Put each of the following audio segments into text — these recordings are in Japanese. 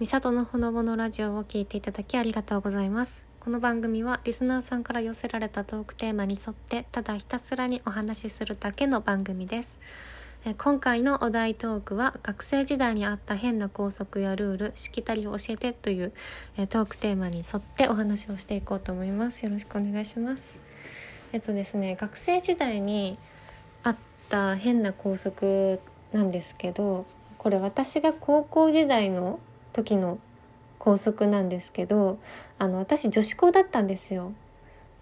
みさとのほのぼのラジオを聞いていただきありがとうございます。この番組はリスナーさんから寄せられたトークテーマに沿ってただひたすらにお話しするだけの番組です。え今回のお題トークは学生時代にあった変な校則やルールしきたりを教えてというえトークテーマに沿ってお話をしていこうと思います。よろしくお願いします。えっとですね学生時代にあった変な校則なんですけどこれ私が高校時代の時の校則なんですけどあの私女子校だったんですよ。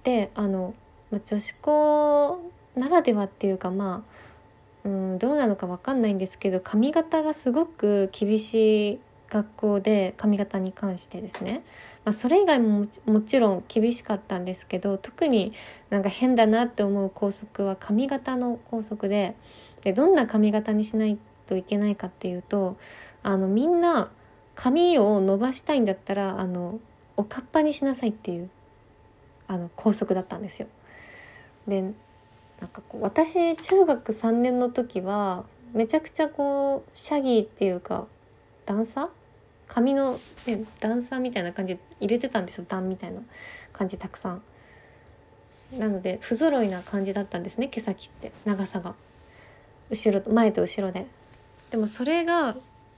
であの女子校ならではっていうかまあうんどうなのか分かんないんですけど髪型がすごく厳しい学校で髪型に関してですね、まあ、それ以外ももちろん厳しかったんですけど特になんか変だなって思う校則は髪型の校則ででどんな髪型にしないといけないかっていうとあのみんな髪を伸ばしたいんだったらあのおかっぱにしなさいっていうあの校則だったんですよ。でなんかこう私中学3年の時はめちゃくちゃこうシャギーっていうか段差髪の、ね、段差みたいな感じで入れてたんですよ段みたいな感じたくさん。なので不揃いな感じだったんですね毛先って長さが後ろ前と後ろで。でもそれが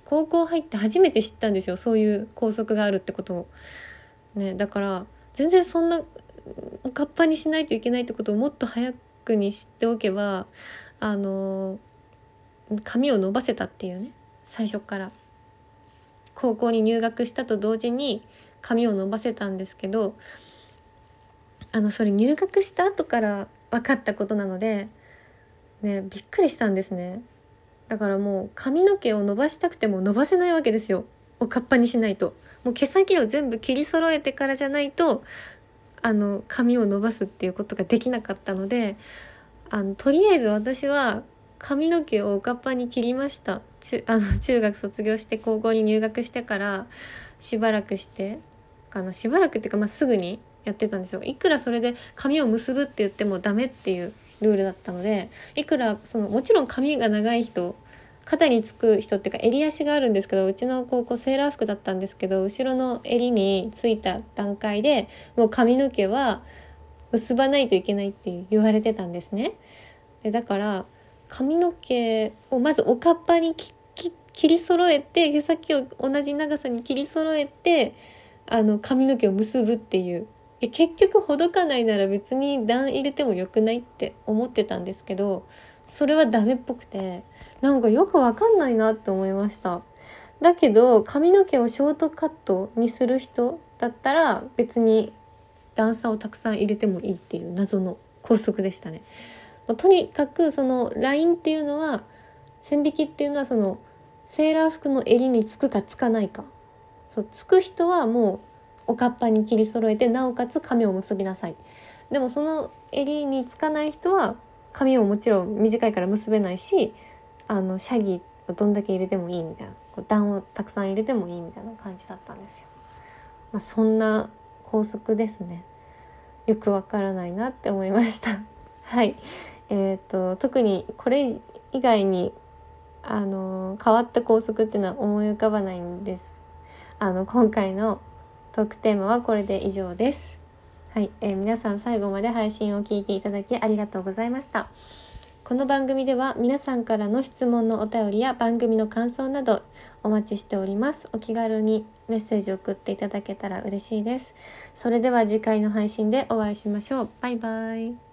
高校入って初めて知ったんですよそういう校則があるってことを。ね、だから全然そんなかっぱにしないといけないってことをもっと早くに知っておけばあの髪を伸ばせたっていうね最初から高校に入学したと同時に髪を伸ばせたんですけどあのそれ入学した後から分かったことなのでねびっくりしたんですね。だからもう髪の毛を伸ばしたくても伸ばせないわけですよ。おかっぱにしないと。もう毛先を全部切り揃えてからじゃないとあの髪を伸ばすっていうことができなかったのであのとりあえず私は髪の毛をおかっぱに切りました。中あの中学卒業して高校に入学してからしばらくしてかなしばらくっていうか、まあ、すぐにやってたんですよ。いくらそれで髪を結ぶって言ってもダメっていうルールだったのでいくらそのもちろん髪が長い人肩につく人っていうか襟足があるんですけどうちの高校セーラー服だったんですけど後ろの襟についた段階でもう髪の毛は結ばないといけないって言われてたんですね。でだから髪の毛をまずおかっぱに切り揃えて毛先を同じ長さに切り揃えてあの髪の毛を結ぶっていう結局ほどかないなら別に段入れてもよくないって思ってたんですけどそれはダメっぽくてなんかよくわかんないなって思いました。だけど髪の毛をショートカットにする人だったら別に段差をたくさん入れてもいいっていう謎の法則でしたね。とにかくそのラインっていうのは線引きっていうのはそのセーラー服の襟につくかつかないか。そうつく人はもうおかっぱに切り揃えてなおかつ髪を結びなさいでもその襟につかない人は髪ももちろん短いから結べないしあのシャギをどんだけ入れてもいいみたいなこう段をたくさん入れてもいいみたいな感じだったんですよ。まあ、そんな法則ですね。よくわからないなって思いました。はい。え、ー、と特にこれ以外にあの変わった校則っていうのは思い浮かばないんです。あの今回のトークテーマはこれで以上です。はい、えー、皆さん最後まで配信を聞いていただきありがとうございました。この番組では皆さんからの質問のお便りや番組の感想などお待ちしております。お気軽にメッセージを送っていただけたら嬉しいです。それでは次回の配信でお会いしましょう。バイバイ。